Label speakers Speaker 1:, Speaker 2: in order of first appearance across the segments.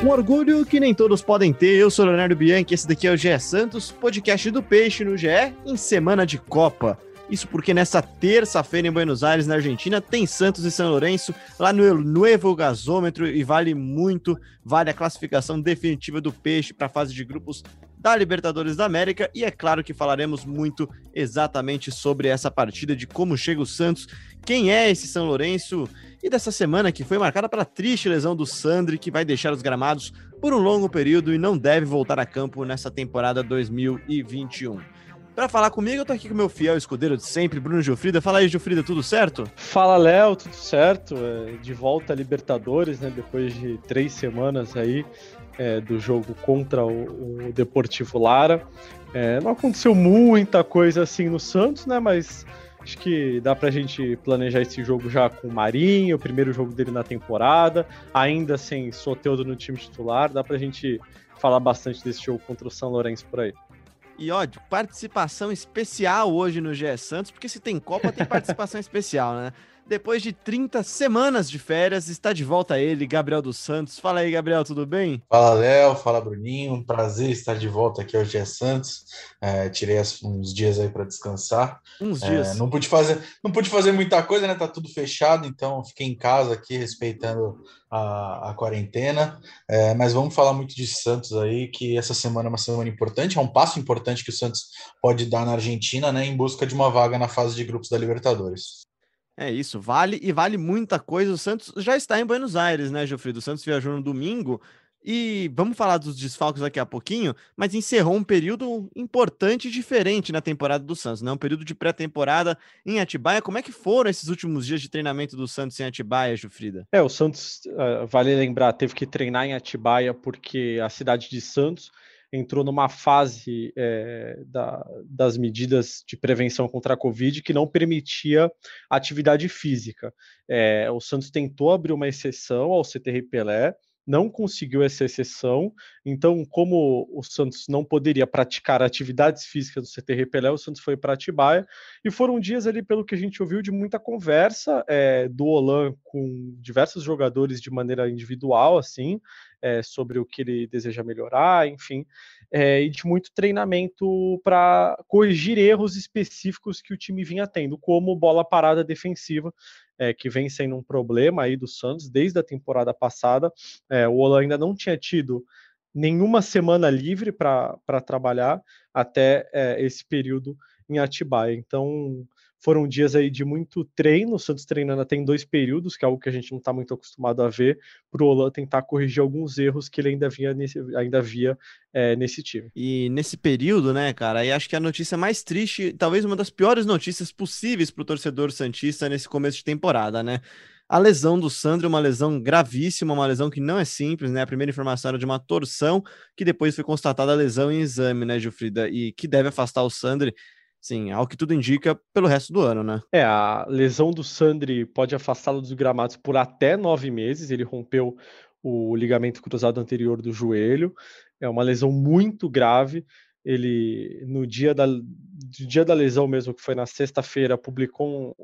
Speaker 1: Um orgulho que nem todos podem ter. Eu sou Leonardo Bianchi, esse daqui é o GE Santos, podcast do Peixe no GE, em semana de Copa. Isso porque nessa terça-feira em Buenos Aires, na Argentina, tem Santos e São Lourenço lá no Nuevo Gasômetro e vale muito, vale a classificação definitiva do Peixe para a fase de grupos da Libertadores da América e é claro que falaremos muito exatamente sobre essa partida, de como chega o Santos, quem é esse São Lourenço e dessa semana que foi marcada pela triste lesão do Sandri, que vai deixar os gramados por um longo período e não deve voltar a campo nessa temporada 2021. Para falar comigo, eu tô aqui com meu fiel escudeiro de sempre, Bruno Gilfrida. Fala aí, Gilfrida, tudo certo?
Speaker 2: Fala, Léo, tudo certo? É, de volta a Libertadores, né? Depois de três semanas aí é, do jogo contra o, o Deportivo Lara. É, não aconteceu muita coisa assim no Santos, né? Mas acho que dá pra gente planejar esse jogo já com o Marinho, o primeiro jogo dele na temporada, ainda sem Soteudo no time titular. Dá pra gente falar bastante desse jogo contra o São Lourenço por aí.
Speaker 1: E ó, participação especial hoje no GE Santos, porque se tem Copa, tem participação especial, né? Depois de 30 semanas de férias, está de volta ele, Gabriel dos Santos. Fala aí, Gabriel, tudo bem?
Speaker 3: Fala, Léo. Fala, Bruninho. Um prazer estar de volta aqui ao GE Santos. É, tirei uns dias aí para descansar.
Speaker 1: Uns dias.
Speaker 3: É, não pude fazer, não pude fazer muita coisa, né? Tá tudo fechado, então fiquei em casa aqui respeitando a, a quarentena. É, mas vamos falar muito de Santos aí, que essa semana é uma semana importante, é um passo importante que o Santos pode dar na Argentina, né? Em busca de uma vaga na fase de grupos da Libertadores.
Speaker 1: É isso, vale e vale muita coisa. O Santos já está em Buenos Aires, né, Gilfrido? O Santos viajou no domingo e vamos falar dos desfalques daqui a pouquinho, mas encerrou um período importante e diferente na temporada do Santos, né? Um período de pré-temporada em Atibaia. Como é que foram esses últimos dias de treinamento do Santos em Atibaia, Gilfrida?
Speaker 2: É, o Santos, uh, vale lembrar, teve que treinar em Atibaia porque a cidade de Santos entrou numa fase é, da, das medidas de prevenção contra a Covid que não permitia atividade física. É, o Santos tentou abrir uma exceção ao CTR Pelé, não conseguiu essa exceção. Então, como o Santos não poderia praticar atividades físicas do CT Pelé, o Santos foi para Atibaia. E foram dias ali, pelo que a gente ouviu, de muita conversa é, do Olan com diversos jogadores de maneira individual, assim, é, sobre o que ele deseja melhorar, enfim, é, e de muito treinamento para corrigir erros específicos que o time vinha tendo, como bola parada defensiva, é, que vem sendo um problema aí do Santos desde a temporada passada. O Olan ainda não tinha tido nenhuma semana livre para trabalhar até esse período em Atibaia. Então, foram dias aí de muito treino, o Santos treinando até em dois períodos, que é algo que a gente não está muito acostumado a ver, para o Olan tentar corrigir alguns erros que ele ainda via nesse, ainda via é, nesse time.
Speaker 1: E nesse período, né, cara, aí acho que a notícia mais triste, talvez uma das piores notícias possíveis para o torcedor Santista nesse começo de temporada, né? A lesão do Sandro é uma lesão gravíssima, uma lesão que não é simples, né? A primeira informação era de uma torção, que depois foi constatada a lesão em exame, né, Gilfrida? E que deve afastar o Sandro Sim, ao que tudo indica pelo resto do ano, né?
Speaker 2: É, a lesão do Sandri pode afastá-lo dos gramados por até nove meses. Ele rompeu o ligamento cruzado anterior do joelho. É uma lesão muito grave. Ele, no dia da, dia da lesão mesmo, que foi na sexta-feira, publicou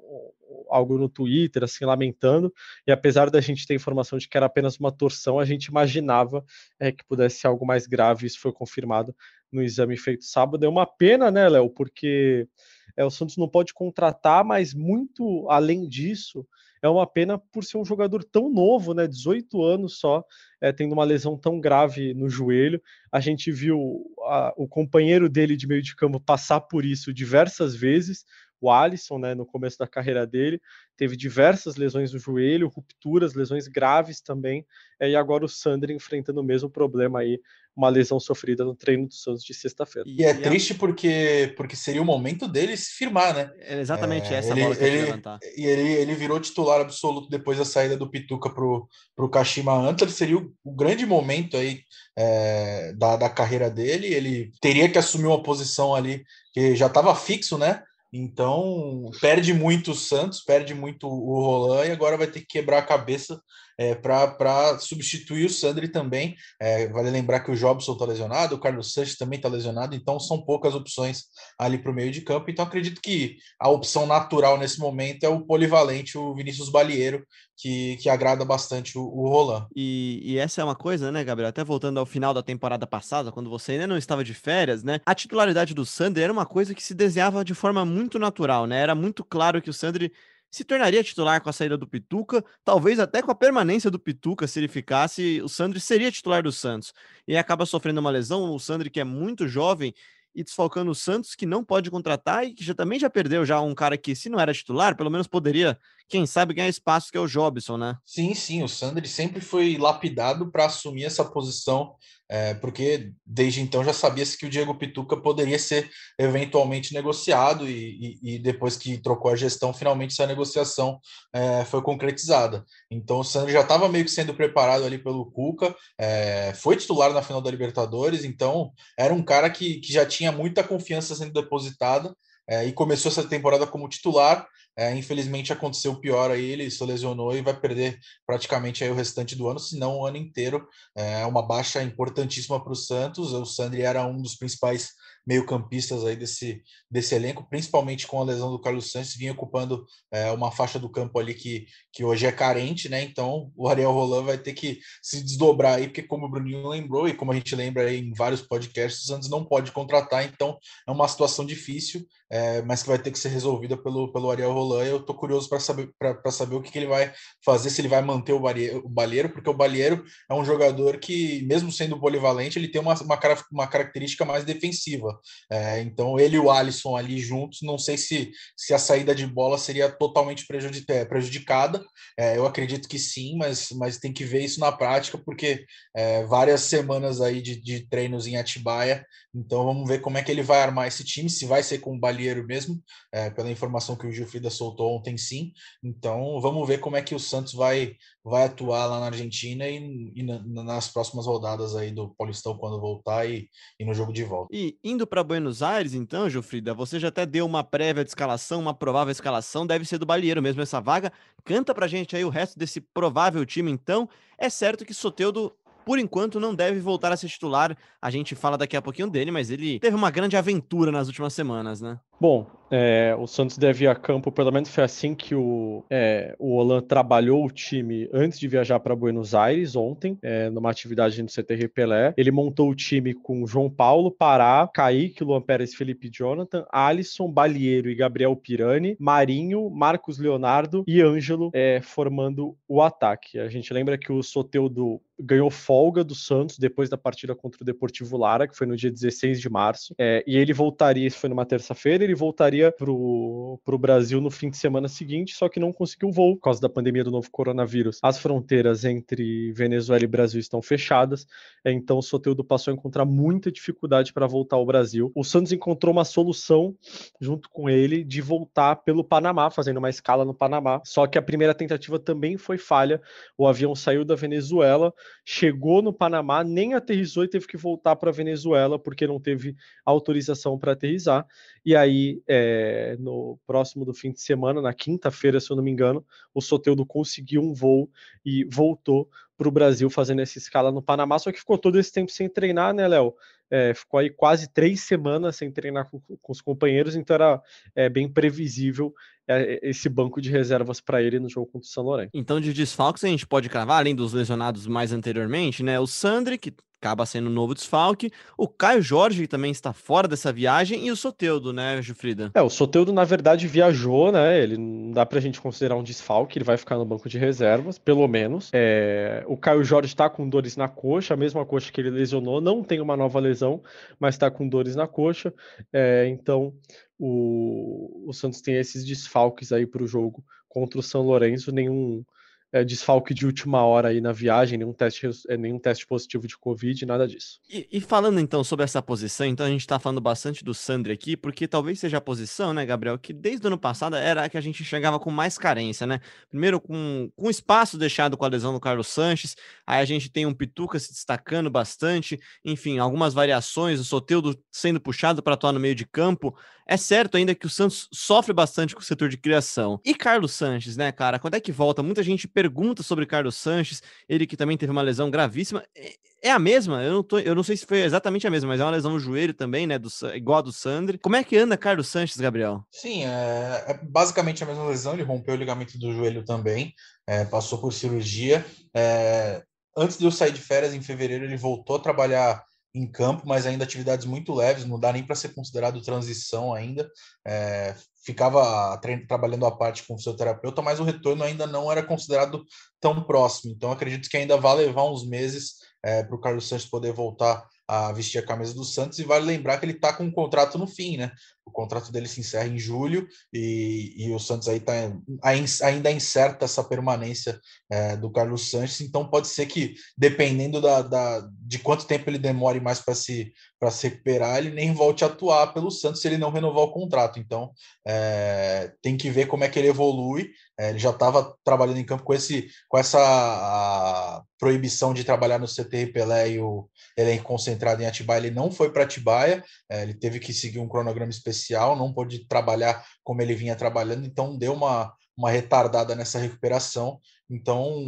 Speaker 2: algo no Twitter, assim, lamentando. E apesar da gente ter informação de que era apenas uma torção, a gente imaginava é, que pudesse ser algo mais grave. Isso foi confirmado no exame feito sábado. É uma pena, né, Léo? Porque é, o Santos não pode contratar, mas muito além disso, é uma pena por ser um jogador tão novo, né? 18 anos só, é, tendo uma lesão tão grave no joelho. A gente viu a, o companheiro dele de meio de campo passar por isso diversas vezes. O Alisson, né, no começo da carreira dele, teve diversas lesões no joelho, rupturas, lesões graves também, é, e agora o Sandro enfrentando o mesmo problema aí, uma lesão sofrida no treino do Santos de sexta-feira.
Speaker 3: E é e triste porque, porque seria o momento dele se firmar, né?
Speaker 1: É exatamente é, essa
Speaker 3: ele,
Speaker 1: bola que
Speaker 3: ele, levantar. E ele, ele virou titular absoluto depois da saída do Pituca pro, pro Kashima Antlers, seria o, o, grande momento aí é, da, da carreira dele, ele teria que assumir uma posição ali que já estava fixo, né? Então, perde muito o Santos, perde muito o Roland e agora vai ter que quebrar a cabeça é, para substituir o Sandri também. É, vale lembrar que o Jobson está lesionado, o Carlos Sanches também está lesionado, então são poucas opções ali para o meio de campo. Então acredito que a opção natural nesse momento é o polivalente, o Vinícius Balieiro, que, que agrada bastante o, o Roland.
Speaker 1: E, e, essa é uma coisa, né, Gabriel? Até voltando ao final da temporada passada, quando você ainda não estava de férias, né? A titularidade do Sandri era uma coisa que se desenhava de forma muito natural, né? Era muito claro que o Sandri se tornaria titular com a saída do Pituca, talvez até com a permanência do Pituca, se ele ficasse, o Sandri seria titular do Santos. E acaba sofrendo uma lesão, o Sandri que é muito jovem e desfalcando o Santos, que não pode contratar e que já também já perdeu já um cara que, se não era titular, pelo menos poderia, quem sabe, ganhar espaço, que é o Jobson, né?
Speaker 3: Sim, sim, o Sandri sempre foi lapidado para assumir essa posição é, porque desde então já sabia-se que o Diego Pituca poderia ser eventualmente negociado e, e, e, depois que trocou a gestão, finalmente essa negociação é, foi concretizada. Então o Sandro já estava meio que sendo preparado ali pelo Cuca, é, foi titular na final da Libertadores, então era um cara que, que já tinha muita confiança sendo depositada é, e começou essa temporada como titular. É, infelizmente aconteceu o pior aí, ele se lesionou e vai perder praticamente aí o restante do ano, se não o ano inteiro. É uma baixa importantíssima para o Santos. O Sandri era um dos principais meio-campistas aí desse, desse elenco, principalmente com a lesão do Carlos Santos, vinha ocupando é, uma faixa do campo ali que, que hoje é carente, né? Então o Ariel Roland vai ter que se desdobrar aí, porque como o Bruninho lembrou, e como a gente lembra em vários podcasts, o Santos não pode contratar, então é uma situação difícil, é, mas que vai ter que ser resolvida pelo, pelo Ariel Roland. Eu tô curioso para saber, para saber o que, que, ele vai fazer, se ele vai manter o, Balheiro, o Balheiro, porque o Balheiro é um jogador que, mesmo sendo polivalente, ele tem uma, uma, uma característica mais defensiva. É, então, ele e o Alisson ali juntos, não sei se, se a saída de bola seria totalmente é, prejudicada. É, eu acredito que sim, mas, mas tem que ver isso na prática, porque é, várias semanas aí de, de treinos em Atibaia, então vamos ver como é que ele vai armar esse time, se vai ser com o Balieiro mesmo, é, pela informação que o Gilfrida soltou ontem, sim. Então vamos ver como é que o Santos vai, vai atuar lá na Argentina e, e na, nas próximas rodadas aí do Paulistão quando voltar e, e no jogo de volta.
Speaker 1: E indo para Buenos Aires, então, Gilfrida, você já até deu uma prévia de escalação, uma provável escalação, deve ser do Balieiro mesmo essa vaga. Canta pra gente aí o resto desse provável time, então. É certo que Soteudo por enquanto não deve voltar a ser titular. A gente fala daqui a pouquinho dele, mas ele teve uma grande aventura nas últimas semanas, né?
Speaker 2: Bom, é, o Santos deve ir a campo, pelo menos foi assim que o, é, o Olan trabalhou o time antes de viajar para Buenos Aires ontem, é, numa atividade no CTR Pelé. Ele montou o time com João Paulo, Pará, Kaique, Luan Pérez, Felipe Jonathan, Alisson, Balieiro e Gabriel Pirani, Marinho, Marcos Leonardo e Ângelo é, formando o ataque. A gente lembra que o Soteudo ganhou folga do Santos depois da partida contra o Deportivo Lara, que foi no dia 16 de março, é, e ele voltaria, isso foi numa terça-feira, ele voltaria para o Brasil no fim de semana seguinte, só que não conseguiu voo por causa da pandemia do novo coronavírus. As fronteiras entre Venezuela e Brasil estão fechadas, então o Soteldo passou a encontrar muita dificuldade para voltar ao Brasil. O Santos encontrou uma solução junto com ele de voltar pelo Panamá, fazendo uma escala no Panamá. Só que a primeira tentativa também foi falha. O avião saiu da Venezuela, chegou no Panamá, nem aterrissou e teve que voltar para Venezuela porque não teve autorização para aterrissar. E aí, é, no próximo do fim de semana, na quinta-feira, se eu não me engano, o Soteudo conseguiu um voo e voltou para o Brasil fazendo essa escala no Panamá, só que ficou todo esse tempo sem treinar, né, Léo? É, ficou aí quase três semanas sem treinar com, com os companheiros, então era é, bem previsível é, esse banco de reservas para ele no jogo contra o São Lourenço.
Speaker 1: Então, de desfalques, a gente pode cravar, além dos lesionados mais anteriormente, né? O Sandri, que acaba sendo um novo desfalque. O Caio Jorge também está fora dessa viagem e o Soteudo, né, Jufrida?
Speaker 2: É, o Soteudo, na verdade, viajou, né? Ele não dá pra gente considerar um desfalque, ele vai ficar no banco de reservas, pelo menos. É, o Caio Jorge está com dores na coxa, a mesma coxa que ele lesionou, não tem uma nova lesão, mas está com dores na coxa. É, então, o, o Santos tem esses desfalques aí para o jogo contra o São Lourenço, nenhum é, desfalque de última hora aí na viagem, nenhum teste, é, nenhum teste positivo de Covid, nada disso.
Speaker 1: E, e, falando então sobre essa posição, então a gente tá falando bastante do Sandri aqui, porque talvez seja a posição, né, Gabriel, que desde o ano passado era a que a gente chegava com mais carência, né? Primeiro com, com espaço deixado com a lesão do Carlos Sanches, aí a gente tem um Pituca se destacando bastante, enfim, algumas variações, o Soteudo sendo puxado para atuar no meio de campo. É certo ainda que o Santos sofre bastante com o setor de criação. E Carlos Sanches, né, cara? Quando é que volta? Muita gente pergunta sobre Carlos Sanches, ele que também teve uma lesão gravíssima. É, é a mesma? Eu não, tô, eu não sei se foi exatamente a mesma, mas é uma lesão no joelho também, né? Do, igual a do Sandri. Como é que anda Carlos Sanches, Gabriel?
Speaker 3: Sim, é, é basicamente a mesma lesão. Ele rompeu o ligamento do joelho também, é, passou por cirurgia. É, antes de eu sair de férias em fevereiro, ele voltou a trabalhar em campo, mas ainda atividades muito leves, não dá nem para ser considerado transição ainda. É, ficava trabalhando a parte com o seu terapeuta, mas o retorno ainda não era considerado tão próximo. Então, acredito que ainda vai levar uns meses é, para o Carlos Santos poder voltar a vestir a camisa do Santos e vale lembrar que ele está com um contrato no fim, né? O contrato dele se encerra em julho e, e o Santos aí tá ainda incerta essa permanência é, do Carlos Santos, então pode ser que dependendo da, da de quanto tempo ele demore mais para se para se recuperar, ele nem volte a atuar pelo Santos se ele não renovar o contrato. Então é, tem que ver como é que ele evolui. É, ele já estava trabalhando em campo com esse com essa proibição de trabalhar no CTR Pelé e o elenco concentrado em Atibaia, ele não foi para Atibaia, é, ele teve que seguir um cronograma especial, não pôde trabalhar como ele vinha trabalhando, então deu uma, uma retardada nessa recuperação. Então,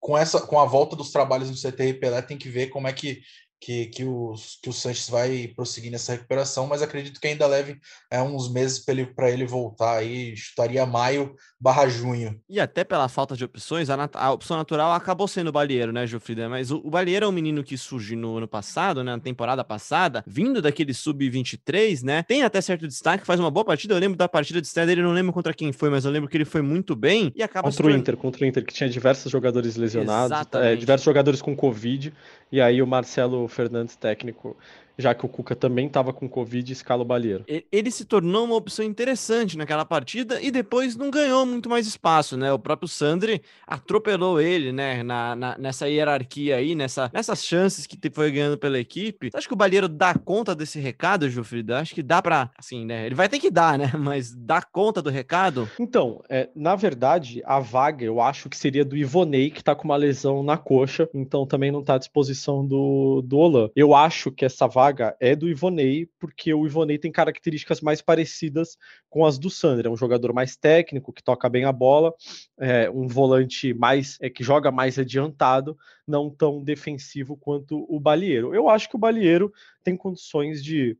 Speaker 3: com essa com a volta dos trabalhos no CTR Pelé, tem que ver como é que que, que, os, que o Sanches vai prosseguir nessa recuperação, mas acredito que ainda leve é, uns meses para ele, ele voltar aí, chutaria maio barra junho.
Speaker 1: E até pela falta de opções, a, a opção natural acabou sendo o Balieiro, né, Jofrida? Mas o, o Balieiro é um menino que surge no ano passado, né, na temporada passada, vindo daquele sub-23, né, tem até certo destaque, faz uma boa partida, eu lembro da partida de estreia dele, não lembro contra quem foi, mas eu lembro que ele foi muito bem e acaba...
Speaker 2: Contra o Inter, contra o Inter, que tinha diversos jogadores lesionados, é, diversos jogadores com Covid, e aí o Marcelo Fernandes, técnico, já que o Cuca também estava com Covid, escala o Balieiro.
Speaker 1: Ele se tornou uma opção interessante naquela partida e depois não ganhou muito mais espaço, né? O próprio Sandri atropelou ele, né? Na, na nessa hierarquia aí, nessa, nessas chances que foi ganhando pela equipe. Você acha que o Balieiro dá conta desse recado, Gilfrida? Acho que dá para, assim, né? Ele vai ter que dar, né? Mas dá conta do recado?
Speaker 2: Então, é, na verdade, a vaga eu acho que seria do Ivonei, que tá com uma lesão na coxa, então também não tá à disposição do, do Olan. Eu acho que essa vaga vaga é do Ivonei, porque o Ivonei tem características mais parecidas com as do Sandro. É um jogador mais técnico, que toca bem a bola, é um volante mais é, que joga mais adiantado, não tão defensivo quanto o Balieiro. Eu acho que o Balieiro tem condições de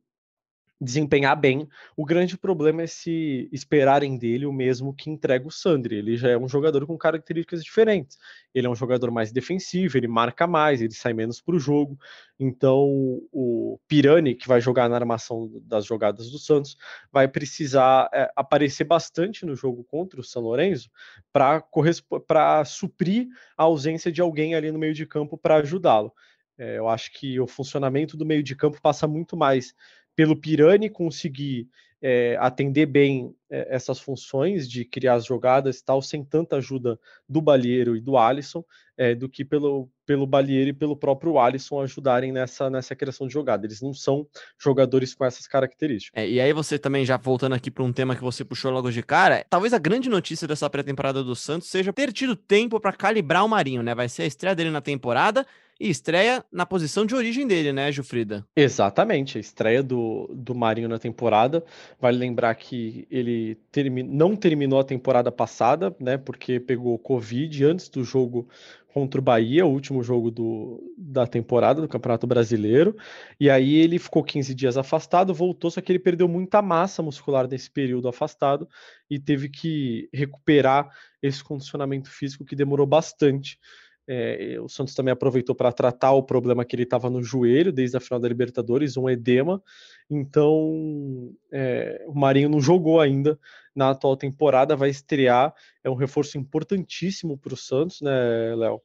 Speaker 2: desempenhar bem. O grande problema é se esperarem dele o mesmo que entrega o Sandri. Ele já é um jogador com características diferentes. Ele é um jogador mais defensivo, ele marca mais, ele sai menos para o jogo. Então, o Pirani, que vai jogar na armação das jogadas do Santos, vai precisar é, aparecer bastante no jogo contra o São Lourenço para suprir a ausência de alguém ali no meio de campo para ajudá-lo. É, eu acho que o funcionamento do meio de campo passa muito mais pelo Pirani conseguir é, atender bem é, essas funções de criar as jogadas e tal, sem tanta ajuda do Balieiro e do Alisson, é, do que pelo, pelo Balieiro e pelo próprio Alisson ajudarem nessa, nessa criação de jogada. Eles não são jogadores com essas características.
Speaker 1: É, e aí você também, já voltando aqui para um tema que você puxou logo de cara, talvez a grande notícia dessa pré-temporada do Santos seja ter tido tempo para calibrar o Marinho, né? Vai ser a estreia dele na temporada, e estreia na posição de origem dele, né, Gilfrida?
Speaker 2: Exatamente, a estreia do, do Marinho na temporada. Vale lembrar que ele termi não terminou a temporada passada, né, porque pegou Covid antes do jogo contra o Bahia, o último jogo do, da temporada do Campeonato Brasileiro. E aí ele ficou 15 dias afastado, voltou, só que ele perdeu muita massa muscular nesse período afastado e teve que recuperar esse condicionamento físico que demorou bastante. É, o Santos também aproveitou para tratar o problema que ele estava no joelho desde a final da Libertadores, um edema. Então, é, o Marinho não jogou ainda na atual temporada, vai estrear. É um reforço importantíssimo para o Santos, né, Léo?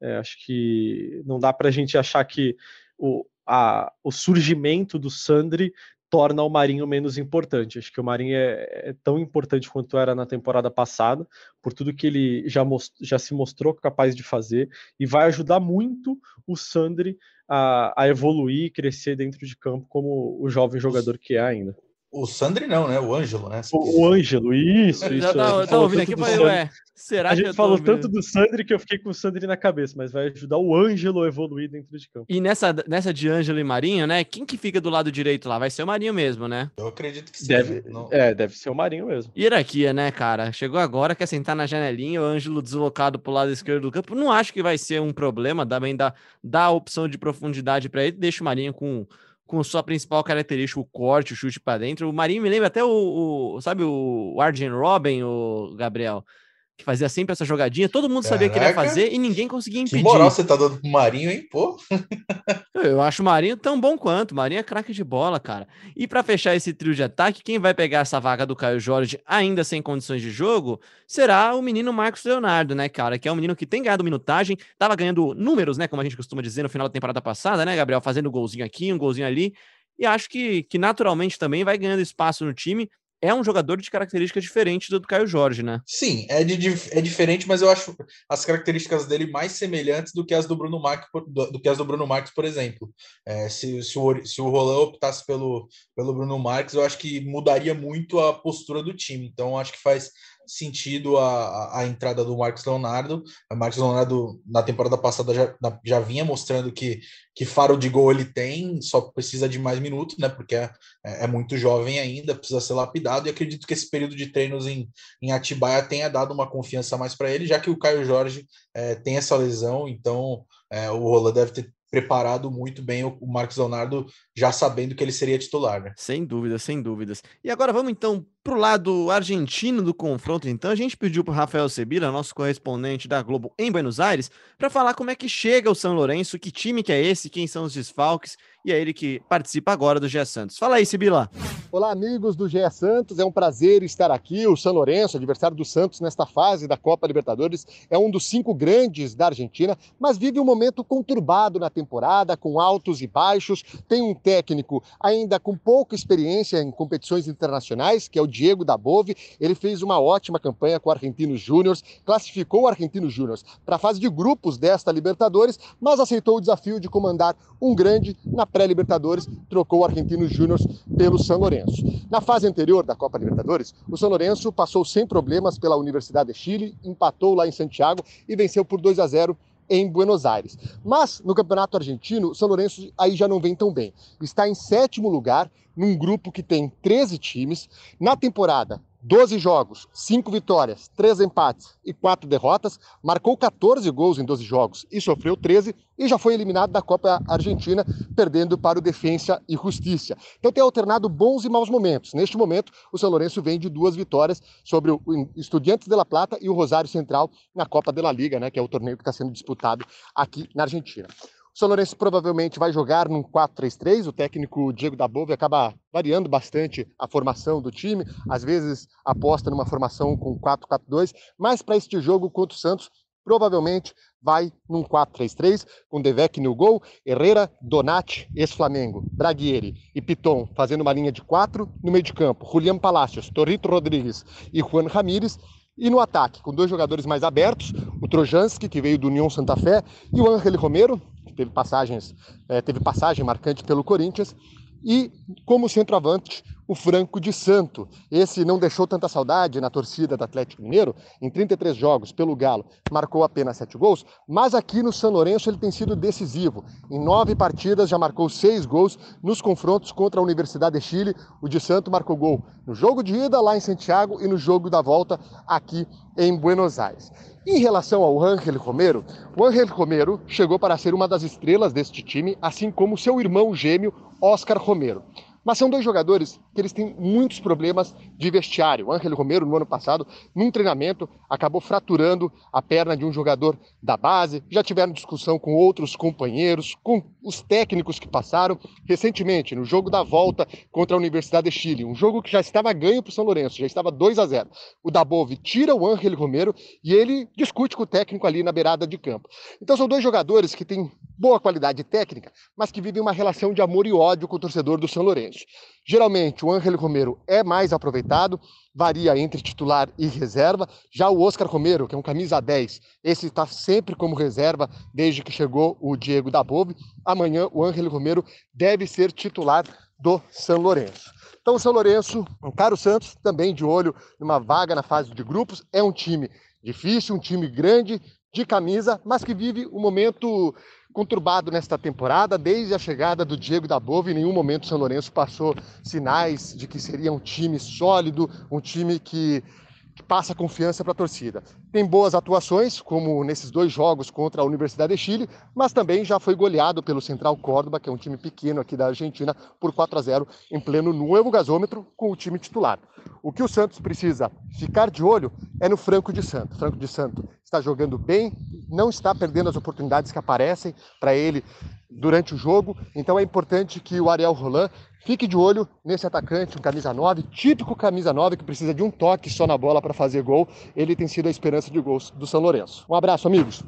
Speaker 2: É, acho que não dá para a gente achar que o, a, o surgimento do Sandri torna o Marinho menos importante. Acho que o Marinho é, é, tão importante quanto era na temporada passada, por tudo que ele já, most, já se mostrou capaz de fazer, e vai ajudar muito o Sandri a, a evoluir e crescer dentro de campo como o jovem jogador que é ainda.
Speaker 3: O Sandri não, né? O Ângelo, né?
Speaker 2: O, o Ângelo, isso, isso.
Speaker 1: Eu tava, eu ouvindo aqui falei, ué, será
Speaker 2: a gente falou tanto do Sandri que eu fiquei com o Sandri na cabeça, mas vai ajudar o Ângelo a evoluir dentro de campo.
Speaker 1: E nessa, nessa de Ângelo e Marinho, né? Quem que fica do lado direito lá? Vai ser o Marinho mesmo, né?
Speaker 3: Eu acredito que sim.
Speaker 2: Deve, não... É, deve ser o Marinho mesmo.
Speaker 1: Hierarquia, né, cara? Chegou agora, quer sentar na janelinha, o Ângelo deslocado pro lado esquerdo do campo. Não acho que vai ser um problema, também dá, dá a opção de profundidade para ele, deixa o Marinho com com sua principal característica, o corte, o chute para dentro. O Marinho me lembra até o, o sabe, o Arjen Robin, o Gabriel, que fazia sempre essa jogadinha. Todo mundo sabia Caraca, que ele ia fazer e ninguém conseguia impedir. Que
Speaker 3: moral você tá dando pro Marinho, hein, pô?
Speaker 1: Eu acho o Marinho tão bom quanto. O Marinho é craque de bola, cara. E para fechar esse trio de ataque, quem vai pegar essa vaga do Caio Jorge, ainda sem condições de jogo, será o menino Marcos Leonardo, né, cara? Que é um menino que tem ganhado minutagem, tava ganhando números, né, como a gente costuma dizer no final da temporada passada, né, Gabriel? Fazendo um golzinho aqui, um golzinho ali. E acho que, que naturalmente também vai ganhando espaço no time é um jogador de características diferentes do, do Caio Jorge, né?
Speaker 3: Sim, é, de, é diferente, mas eu acho as características dele mais semelhantes do que as do Bruno Marques, do, do que as do Bruno Marques, por exemplo. É, se, se, o, se o Roland optasse pelo, pelo Bruno Marques, eu acho que mudaria muito a postura do time. Então, acho que faz sentido a, a entrada do Marcos Leonardo. O Marcos Leonardo, na temporada passada, já, já vinha mostrando que, que faro de gol ele tem, só precisa de mais minutos, né? Porque é, é muito jovem ainda, precisa ser lapidado. E acredito que esse período de treinos em, em Atibaia tenha dado uma confiança mais para ele, já que o Caio Jorge é, tem essa lesão, então é, o Roland deve ter preparado muito bem o Marcos Leonardo, já sabendo que ele seria titular, né?
Speaker 1: Sem dúvidas, sem dúvidas. E agora vamos então para o lado argentino do confronto, então. A gente pediu para Rafael Sebila, nosso correspondente da Globo em Buenos Aires, para falar como é que chega o São Lourenço, que time que é esse, quem são os desfalques, e é ele que participa agora do GE Santos. Fala aí, Sebila.
Speaker 4: Olá, amigos do GE Santos. É um prazer estar aqui. O São Lourenço, adversário do Santos nesta fase da Copa Libertadores, é um dos cinco grandes da Argentina, mas vive um momento conturbado na temporada, com altos e baixos. Tem um técnico ainda com pouca experiência em competições internacionais, que é o Diego Dabove. Ele fez uma ótima campanha com o Argentinos Júnior, classificou o Argentinos Júnior para a fase de grupos desta Libertadores, mas aceitou o desafio de comandar um grande na pré-Libertadores, trocou o Argentinos Júnior pelo São. Lourenço. Na fase anterior da Copa Libertadores, o São Lourenço passou sem problemas pela Universidade de Chile, empatou lá em Santiago e venceu por 2 a 0 em Buenos Aires. Mas no Campeonato Argentino, o São Lourenço aí já não vem tão bem. Está em sétimo lugar, num grupo que tem 13 times. Na temporada, 12 jogos, 5 vitórias, 3 empates e 4 derrotas, marcou 14 gols em 12 jogos e sofreu 13 e já foi eliminado da Copa Argentina, perdendo para o Defensa e Justiça. Então tem alternado bons e maus momentos. Neste momento, o São Lourenço vem de duas vitórias sobre o Estudiantes de La Plata e o Rosário Central na Copa de la Liga, né, que é o torneio que está sendo disputado aqui na Argentina. São Lourenço provavelmente vai jogar num 4-3-3. O técnico Diego Dabove acaba variando bastante a formação do time. Às vezes aposta numa formação com 4-4-2. Mas para este jogo contra o Santos, provavelmente vai num 4-3-3, com Devec no gol, Herrera, Donati, ex-Flamengo, Braguieri e Piton fazendo uma linha de quatro no meio de campo, Julián Palacios, Torrito Rodrigues e Juan Ramírez, e no ataque, com dois jogadores mais abertos, o Trojanski, que veio do União Santa Fé, e o Ángel Romero, teve passagens, é, teve passagem marcante pelo Corinthians, e como centroavante, o Franco de Santo. Esse não deixou tanta saudade na torcida do Atlético Mineiro. Em 33 jogos pelo Galo, marcou apenas 7 gols, mas aqui no São Lourenço ele tem sido decisivo. Em nove partidas já marcou seis gols nos confrontos contra a Universidade de Chile. O de Santo marcou gol no jogo de ida lá em Santiago e no jogo da volta aqui em Buenos Aires. Em relação ao Ángel Romero, o Ángel Romero chegou para ser uma das estrelas deste time, assim como seu irmão gêmeo, Oscar Romero. Mas são dois jogadores que eles têm muitos problemas de vestiário. O Ángel Romero, no ano passado, num treinamento, acabou fraturando a perna de um jogador da base. Já tiveram discussão com outros companheiros, com os técnicos que passaram. Recentemente, no jogo da volta contra a Universidade de Chile, um jogo que já estava ganho para o São Lourenço, já estava 2 a 0. O Dabove tira o Ángel Romero e ele discute com o técnico ali na beirada de campo. Então são dois jogadores que têm boa qualidade técnica, mas que vivem uma relação de amor e ódio com o torcedor do São Lourenço. Geralmente, o Ángel Romero é mais aproveitado, varia entre titular e reserva. Já o Oscar Romero, que é um camisa 10, esse está sempre como reserva desde que chegou o Diego Dabove. Amanhã, o Ángel Romero deve ser titular do São Lourenço. Então, o São Lourenço, o Caro Santos, também de olho numa vaga na fase de grupos, é um time difícil, um time grande, de camisa, mas que vive um momento conturbado nesta temporada, desde a chegada do Diego da Bova, em nenhum momento o São Lourenço passou sinais de que seria um time sólido, um time que, que passa confiança para a torcida. Tem boas atuações, como nesses dois jogos contra a Universidade de Chile, mas também já foi goleado pelo Central Córdoba, que é um time pequeno aqui da Argentina, por 4 a 0 em pleno novo gasômetro com o time titular. O que o Santos precisa ficar de olho é no Franco de Santo. Franco de Santo está jogando bem, não está perdendo as oportunidades que aparecem para ele durante o jogo. Então é importante que o Ariel Roland fique de olho nesse atacante, um camisa 9, típico camisa 9 que precisa de um toque só na bola para fazer gol. Ele tem sido a esperança de gols do São Lourenço. Um abraço, amigos.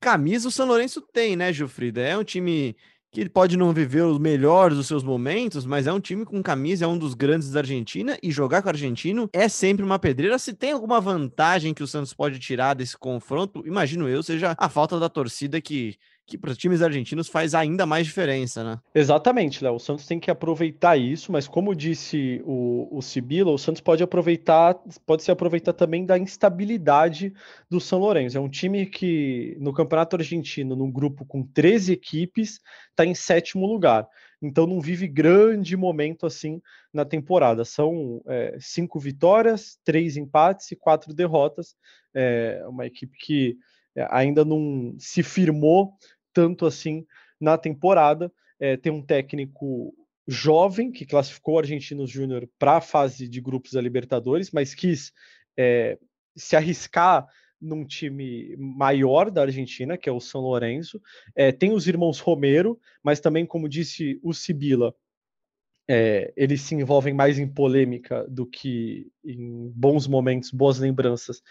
Speaker 1: Camisa o São Lourenço tem, né, Gilfrida? É um time que pode não viver os melhores dos seus momentos, mas é um time com camisa, é um dos grandes da Argentina, e jogar com o argentino é sempre uma pedreira. Se tem alguma vantagem que o Santos pode tirar desse confronto, imagino eu, seja a falta da torcida que que para os times argentinos faz ainda mais diferença, né?
Speaker 2: Exatamente, Léo. O Santos tem que aproveitar isso, mas como disse o, o Sibila, o Santos pode aproveitar, pode se aproveitar também da instabilidade do São Lourenço. É um time que no Campeonato Argentino, num grupo com 13 equipes, está em sétimo lugar. Então não vive grande momento assim na temporada. São é, cinco vitórias, três empates e quatro derrotas. É uma equipe que é, ainda não se firmou tanto assim na temporada. É, tem um técnico jovem que classificou o Argentinos Júnior para a fase de grupos da Libertadores, mas quis é, se arriscar num time maior da Argentina, que é o São Lourenço. É, tem os irmãos Romero, mas também, como disse o Sibila, é, eles se envolvem mais em polêmica do que em bons momentos, boas lembranças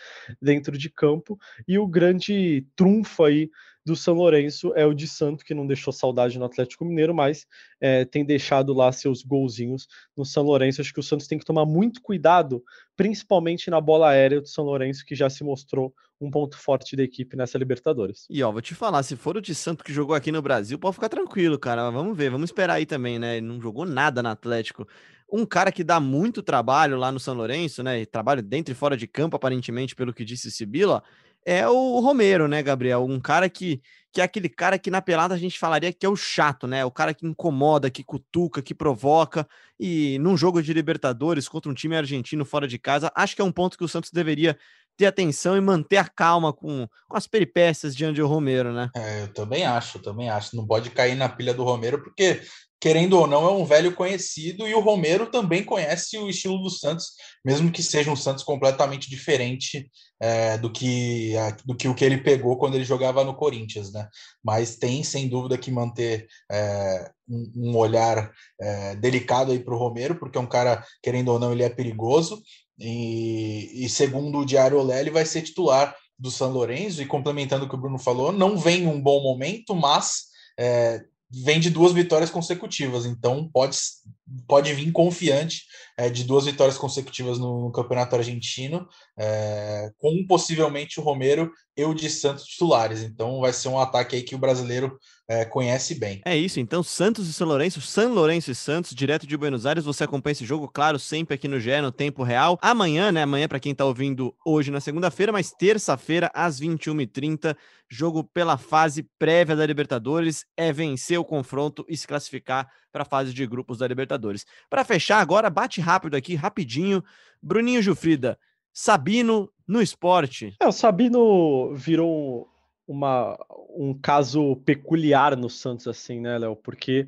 Speaker 2: dentro de campo. E o grande trunfo aí do São Lourenço é o de Santo, que não deixou saudade no Atlético Mineiro, mas é, tem deixado lá seus golzinhos no São Lourenço. Acho que o Santos tem que tomar muito cuidado, principalmente na bola aérea do São Lourenço, que já se mostrou um ponto forte da equipe nessa Libertadores.
Speaker 1: E ó, vou te falar, se for o de Santo que jogou aqui no Brasil, pode ficar tranquilo, cara. Vamos ver, vamos esperar aí também, né? Ele não jogou nada no Atlético. Um cara que dá muito trabalho lá no São Lourenço, né? Trabalho dentro e fora de campo, aparentemente, pelo que disse Sibila, é o Romero, né, Gabriel? Um cara que, que é aquele cara que na pelada a gente falaria que é o chato, né? O cara que incomoda, que cutuca, que provoca. E num jogo de Libertadores contra um time argentino fora de casa, acho que é um ponto que o Santos deveria ter atenção e manter a calma com, com as peripécias de Angel Romero, né?
Speaker 3: É, eu também acho, eu também acho. Não pode cair na pilha do Romero, porque querendo ou não, é um velho conhecido e o Romero também conhece o estilo do Santos, mesmo que seja um Santos completamente diferente é, do, que, do que o que ele pegou quando ele jogava no Corinthians, né? Mas tem, sem dúvida, que manter é, um, um, olhar é, delicado aí para o Romero, porque é um cara, querendo ou não, ele é perigoso. E, e segundo o Diário Olé, ele vai ser titular do São Lourenço, e complementando o que o Bruno falou, não vem um bom momento, mas é, vem de duas vitórias consecutivas, então pode, pode vir confiante é, de duas vitórias consecutivas no, no Campeonato Argentino, é, com possivelmente o Romero e o de Santos titulares. Então vai ser um ataque aí que o brasileiro é, conhece bem.
Speaker 1: É isso, então Santos e São Lourenço, São Lourenço e Santos, direto de Buenos Aires. Você acompanha esse jogo, claro, sempre aqui no GE, no tempo real. Amanhã, né? Amanhã, para quem tá ouvindo hoje na segunda-feira, mas terça-feira, às 21h30, jogo pela fase prévia da Libertadores. É vencer o confronto e se classificar para a fase de grupos da Libertadores. Para fechar agora, bate rápido aqui, rapidinho. Bruninho Jufrida, Sabino no esporte.
Speaker 2: É, o Sabino virou uma, um caso peculiar no Santos, assim, né, Léo? Porque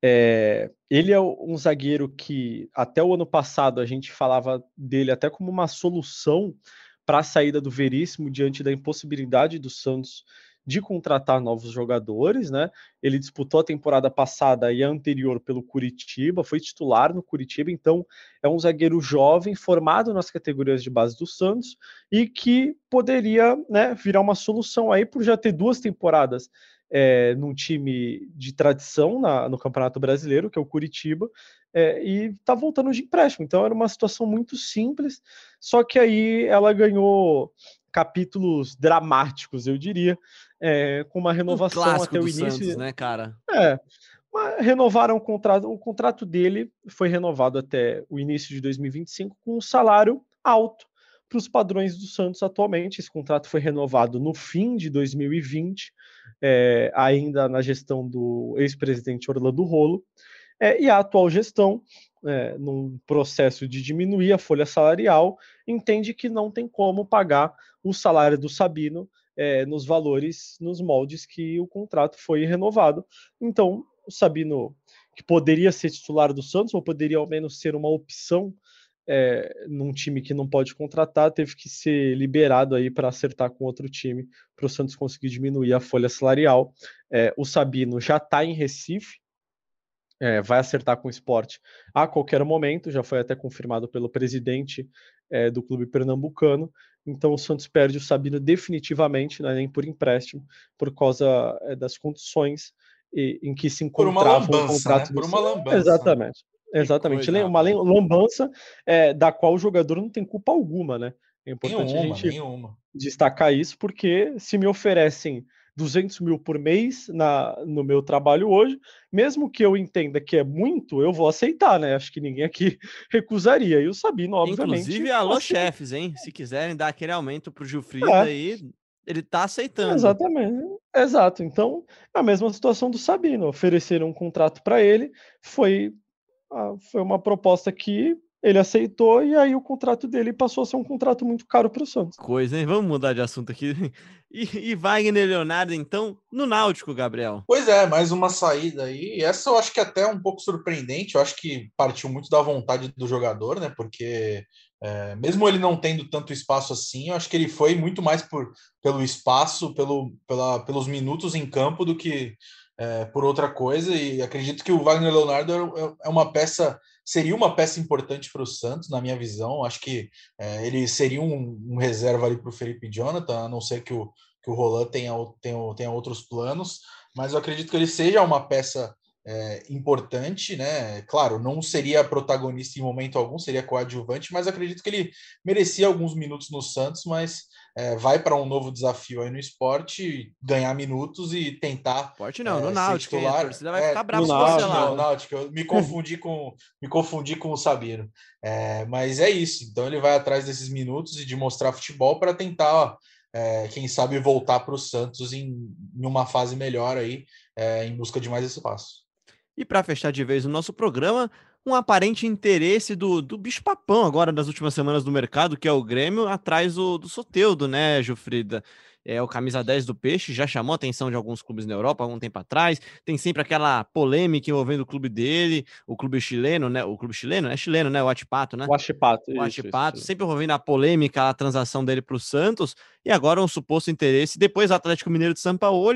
Speaker 2: É, ele é um zagueiro que até o ano passado a gente falava dele até como uma solução para a saída do Veríssimo diante da impossibilidade do Santos de contratar novos jogadores, né? Ele disputou a temporada passada e a anterior pelo Curitiba, foi titular no Curitiba, então é um zagueiro jovem, formado nas categorias de base do Santos e que poderia né, virar uma solução aí por já ter duas temporadas é, num time de tradição na, no Campeonato Brasileiro, que é o Curitiba, é, e tá voltando de empréstimo. Então era uma situação muito simples, só que aí ela ganhou capítulos dramáticos, eu diria, é, com uma renovação um até o início. Santos,
Speaker 1: né, cara?
Speaker 2: É. Renovaram o contrato, o contrato dele foi renovado até o início de 2025 com um salário alto para os padrões do Santos atualmente. Esse contrato foi renovado no fim de 2020, é, ainda na gestão do ex-presidente Orlando Rolo. É, e a atual gestão, é, num processo de diminuir a folha salarial, entende que não tem como pagar o salário do Sabino é, nos valores, nos moldes que o contrato foi renovado. Então, o Sabino, que poderia ser titular do Santos, ou poderia ao menos ser uma opção é, num time que não pode contratar, teve que ser liberado aí para acertar com outro time, para o Santos conseguir diminuir a folha salarial. É, o Sabino já está em Recife, é, vai acertar com o esporte a qualquer momento, já foi até confirmado pelo presidente do clube pernambucano. Então o Santos perde o Sabino definitivamente, é nem por empréstimo, por causa das condições e, em que se encontrava
Speaker 3: lambança,
Speaker 2: o contrato.
Speaker 3: Né? Por uma lambança.
Speaker 2: Exatamente. Exatamente. Coisa, uma lambança é, da qual o jogador não tem culpa alguma, né? É importante nenhuma, a gente nenhuma. destacar isso, porque se me oferecem 200 mil por mês na, no meu trabalho hoje, mesmo que eu entenda que é muito, eu vou aceitar, né? Acho que ninguém aqui recusaria. E o Sabino, obviamente.
Speaker 1: Inclusive, alô, assim... chefes, hein? Se quiserem dar aquele aumento para o Gilfrida é. aí, ele tá aceitando.
Speaker 2: Exatamente. Exato. Então, a mesma situação do Sabino. Ofereceram um contrato para ele, foi, ah, foi uma proposta que ele aceitou e aí o contrato dele passou a ser um contrato muito caro para o Santos.
Speaker 1: Coisa, hein? Vamos mudar de assunto aqui. E, e Wagner Leonardo, então, no Náutico, Gabriel.
Speaker 3: Pois é, mais uma saída aí. E essa eu acho que é até um pouco surpreendente. Eu acho que partiu muito da vontade do jogador, né? Porque é, mesmo ele não tendo tanto espaço assim, eu acho que ele foi muito mais por, pelo espaço, pelo, pela, pelos minutos em campo do que é, por outra coisa. E acredito que o Wagner Leonardo é, é uma peça seria uma peça importante para o Santos, na minha visão. Acho que é, ele seria um, um reserva ali para o Felipe Jonathan, a não ser que o, que o Roland tenha, tenha, tenha outros planos, mas eu acredito que ele seja uma peça é, importante, né? Claro, não seria protagonista em momento algum, seria coadjuvante, mas acredito que ele merecia alguns minutos no Santos, mas é, vai para um novo desafio aí no esporte, ganhar minutos e tentar.
Speaker 1: Esporte não, é, no Náutico, titular. a torcida vai
Speaker 3: é,
Speaker 1: ficar brava
Speaker 3: com você lá. No Náutico, eu me confundi com me confundi com o Sabino. É, mas é isso, então ele vai atrás desses minutos e de mostrar futebol para tentar, ó, é, quem sabe, voltar para o Santos em, em, uma fase melhor aí, é, em busca de mais espaço.
Speaker 1: E para fechar de vez o nosso programa, um aparente interesse do, do bicho-papão agora nas últimas semanas do mercado, que é o Grêmio, atrás do, do Soteudo, né, Jufrida? é o camisa 10 do Peixe, já chamou a atenção de alguns clubes na Europa há algum tempo atrás. Tem sempre aquela polêmica envolvendo o clube dele, o clube chileno, né? O clube chileno é chileno, né? O Atipato, né?
Speaker 2: O Atipato,
Speaker 1: o Atipato, sempre envolvendo a polêmica, a transação dele para o Santos e agora um suposto interesse. Depois Atlético Mineiro de São Paulo,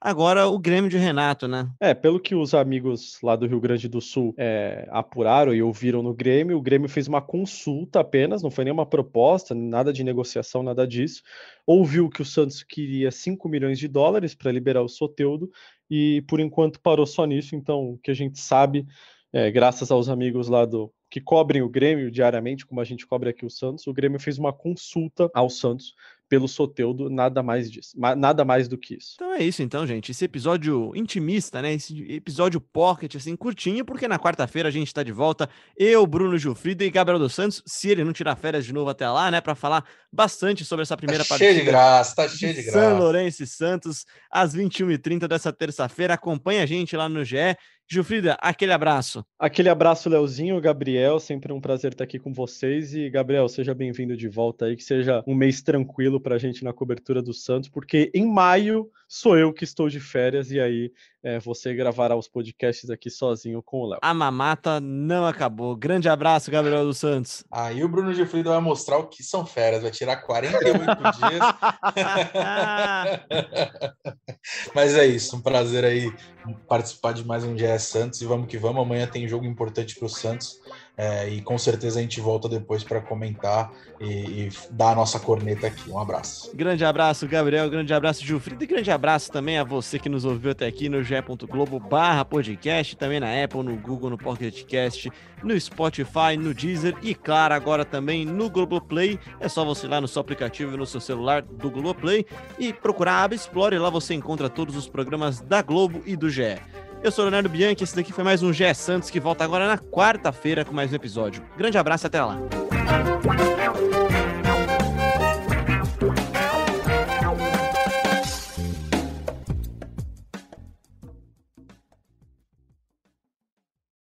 Speaker 1: agora o Grêmio de Renato, né?
Speaker 2: É, pelo que os amigos lá do Rio Grande do Sul é, apuraram e ouviram no Grêmio, o Grêmio fez uma consulta apenas, não foi nenhuma proposta, nada de negociação, nada disso. Ouviu que o Santos queria 5 milhões de dólares para liberar o Soteudo e por enquanto parou só nisso. Então, o que a gente sabe, é, graças aos amigos lá do que cobrem o Grêmio diariamente, como a gente cobre aqui o Santos, o Grêmio fez uma consulta ao Santos pelo Soteudo, nada mais disso, nada mais do que isso.
Speaker 1: Então é isso então, gente, esse episódio intimista, né, esse episódio pocket, assim, curtinho, porque na quarta-feira a gente tá de volta, eu, Bruno Gilfrida e Gabriel dos Santos, se ele não tirar férias de novo até lá, né, para falar bastante sobre essa primeira
Speaker 3: tá partida. Cheio de graça, tá cheio de, de graça.
Speaker 1: São Lourenço e Santos, às 21h30 dessa terça-feira, acompanha a gente lá no GE, Gilfrida, aquele abraço.
Speaker 2: Aquele abraço, Leozinho, Gabriel, sempre um prazer estar aqui com vocês. E, Gabriel, seja bem-vindo de volta aí, que seja um mês tranquilo para a gente na cobertura do Santos, porque em maio sou eu que estou de férias e aí é, você gravará os podcasts aqui sozinho com o Léo.
Speaker 1: A mamata não acabou. Grande abraço, Gabriel dos Santos.
Speaker 3: Aí o Bruno Gifrido vai mostrar o que são férias, vai tirar 48 dias. Mas é isso, um prazer aí participar de mais um GS Santos e vamos que vamos. Amanhã tem jogo importante para o Santos. É, e com certeza a gente volta depois para comentar e, e, dar a nossa corneta aqui. Um abraço.
Speaker 1: Grande abraço, Gabriel. Grande abraço, Gilfrido. E grande abraço também a você que nos ouviu até aqui no ge.globo barra podcast, também na Apple, no Google, no Pocket Cast, no Spotify, no Deezer e, claro, agora também no Globoplay. É só você ir lá no seu aplicativo no seu celular do Globoplay e procurar a Aba Explore. Lá você encontra todos os programas da Globo e do GE. Eu sou o Leonardo Bianchi, esse daqui foi mais um GE Santos que volta agora na quarta-feira com mais um episódio. Grande abraço e até lá.